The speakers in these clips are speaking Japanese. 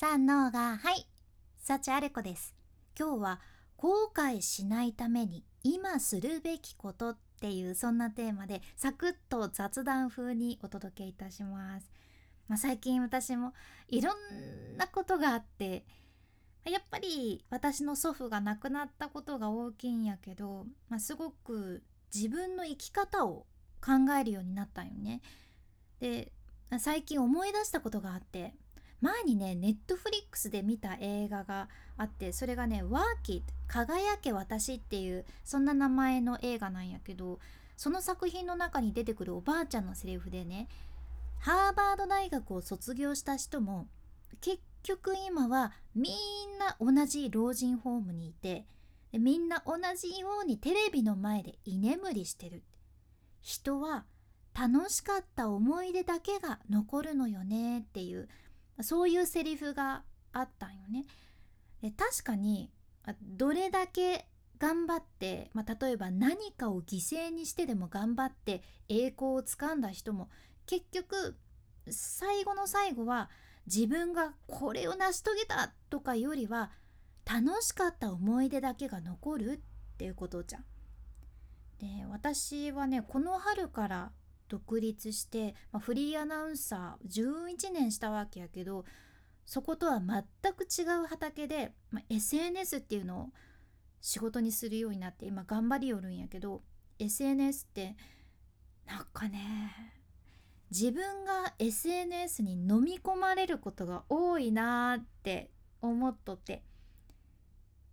三のがはい幸あれ子です今日は後悔しないために今するべきことっていうそんなテーマでサクッと雑談風にお届けいたします、まあ、最近私もいろんなことがあってやっぱり私の祖父が亡くなったことが大きいんやけど、まあ、すごく自分の生き方を考えるようになったんよね。で最近思い出したことがあって前にねネットフリックスで見た映画があってそれがね「ワーキッ輝け私」っていうそんな名前の映画なんやけどその作品の中に出てくるおばあちゃんのセリフでねハーバード大学を卒業した人も結局今はみんな同じ老人ホームにいてみんな同じようにテレビの前で居眠りしてる。人は楽しかった思い出だけが残るのよねっていうそういうセリフがあったんよね。で確かにどれだけ頑張って、まあ、例えば何かを犠牲にしてでも頑張って栄光をつかんだ人も結局最後の最後は自分がこれを成し遂げたとかよりは楽しかった思い出だけが残るっていうことじゃん。で私はねこの春から独立して、まあ、フリーアナウンサー11年したわけやけどそことは全く違う畑で、まあ、SNS っていうのを仕事にするようになって今頑張りよるんやけど SNS ってなんかね自分が SNS に飲み込まれることが多いなーって思っとって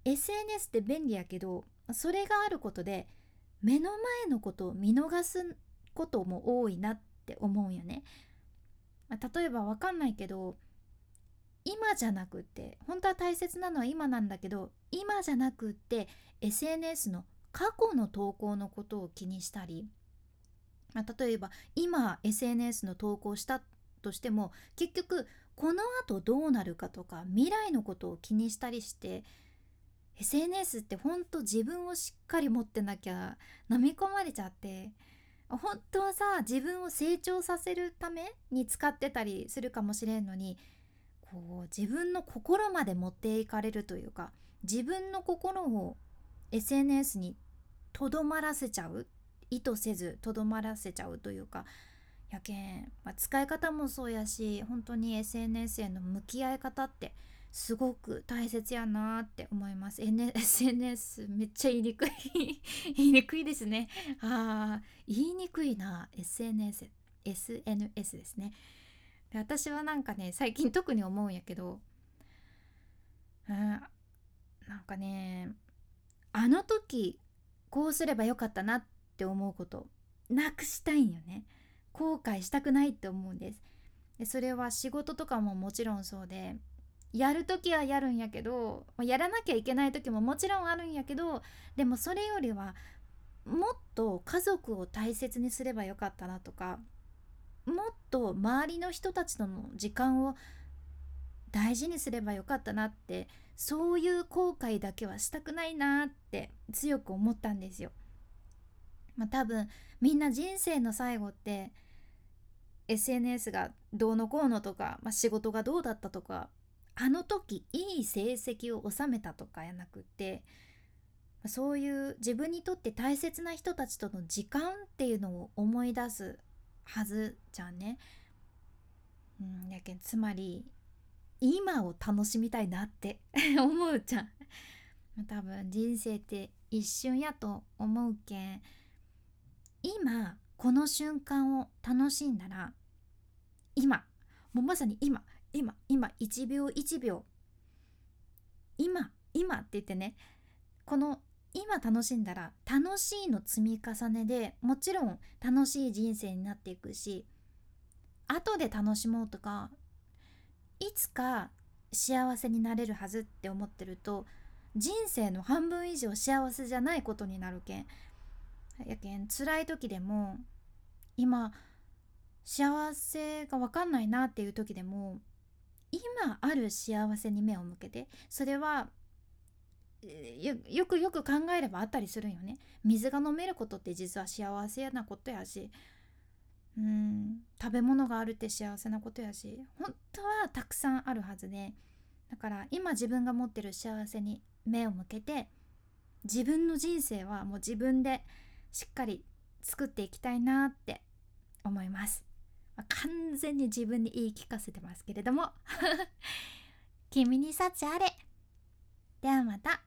SNS って便利やけどそれがあることで目の前のことを見逃すことも多いなって思うよね。例えばわかんないけど今じゃなくって本当は大切なのは今なんだけど今じゃなくって SNS の過去の投稿のことを気にしたり、まあ、例えば今 SNS の投稿したとしても結局このあとどうなるかとか未来のことを気にしたりして SNS ってほんと自分をしっかり持ってなきゃ飲み込まれちゃって本当はさ自分を成長させるために使ってたりするかもしれんのにこう自分の心まで持っていかれるというか自分の心を SNS にとどまらせちゃう意図せずとどまらせちゃうというかやけん、まあ、使い方もそうやし本当に SNS への向き合い方ってすごく大切やなって思います。N、SNS めっちゃ言いにくい言いにくいですね。あ言いにくいな SNS SNS ですねで。私はなんかね最近特に思うんやけど、うん、なんかねあの時こうすればよかったなって思うことなくしたいんよね。後悔したくないって思うんです。でそれは仕事とかももちろんそうでやる時はやるんやけどやらなきゃいけない時ももちろんあるんやけどでもそれよりはもっと家族を大切にすればよかったなとかもっと周りの人たちとの時間を大事にすればよかったなってそういう後悔だけはしたくないなって強く思ったんですよ。まあ、多分みんな人生の最後って SNS がどうのこうのとか、まあ、仕事がどうだったとかあの時いい成績を収めたとかやなくてそういう自分にとって大切な人たちとの時間っていうのを思い出すはずじゃんね。うん、やけんつまり今を楽しみたいなって 思うじゃん。多分人生って一瞬やと思うけん今この瞬間を楽しんだら今もうまさに今今今1秒1秒。今今って言ってね。この今楽しんだら楽しいの積み重ねでもちろん楽しい人生になっていくし後で楽しもうとかいつか幸せになれるはずって思ってると人生の半分以上幸せじゃないことになるけん。やけん辛い時でも今幸せが分かんないなっていう時でも今ある幸せに目を向けてそれはよくよく考えればあったりするよね。水が飲めることって実は幸せなことやしうん食べ物があるって幸せなことやし本当はたくさんあるはずでだから今自分が持ってる幸せに目を向けて自分の人生はもう自分でしっかり作っていきたいなって思います、まあ、完全に自分に言い聞かせてますけれども。君に幸あれ。ではまた。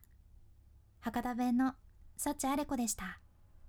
博多弁の幸あれ子でした。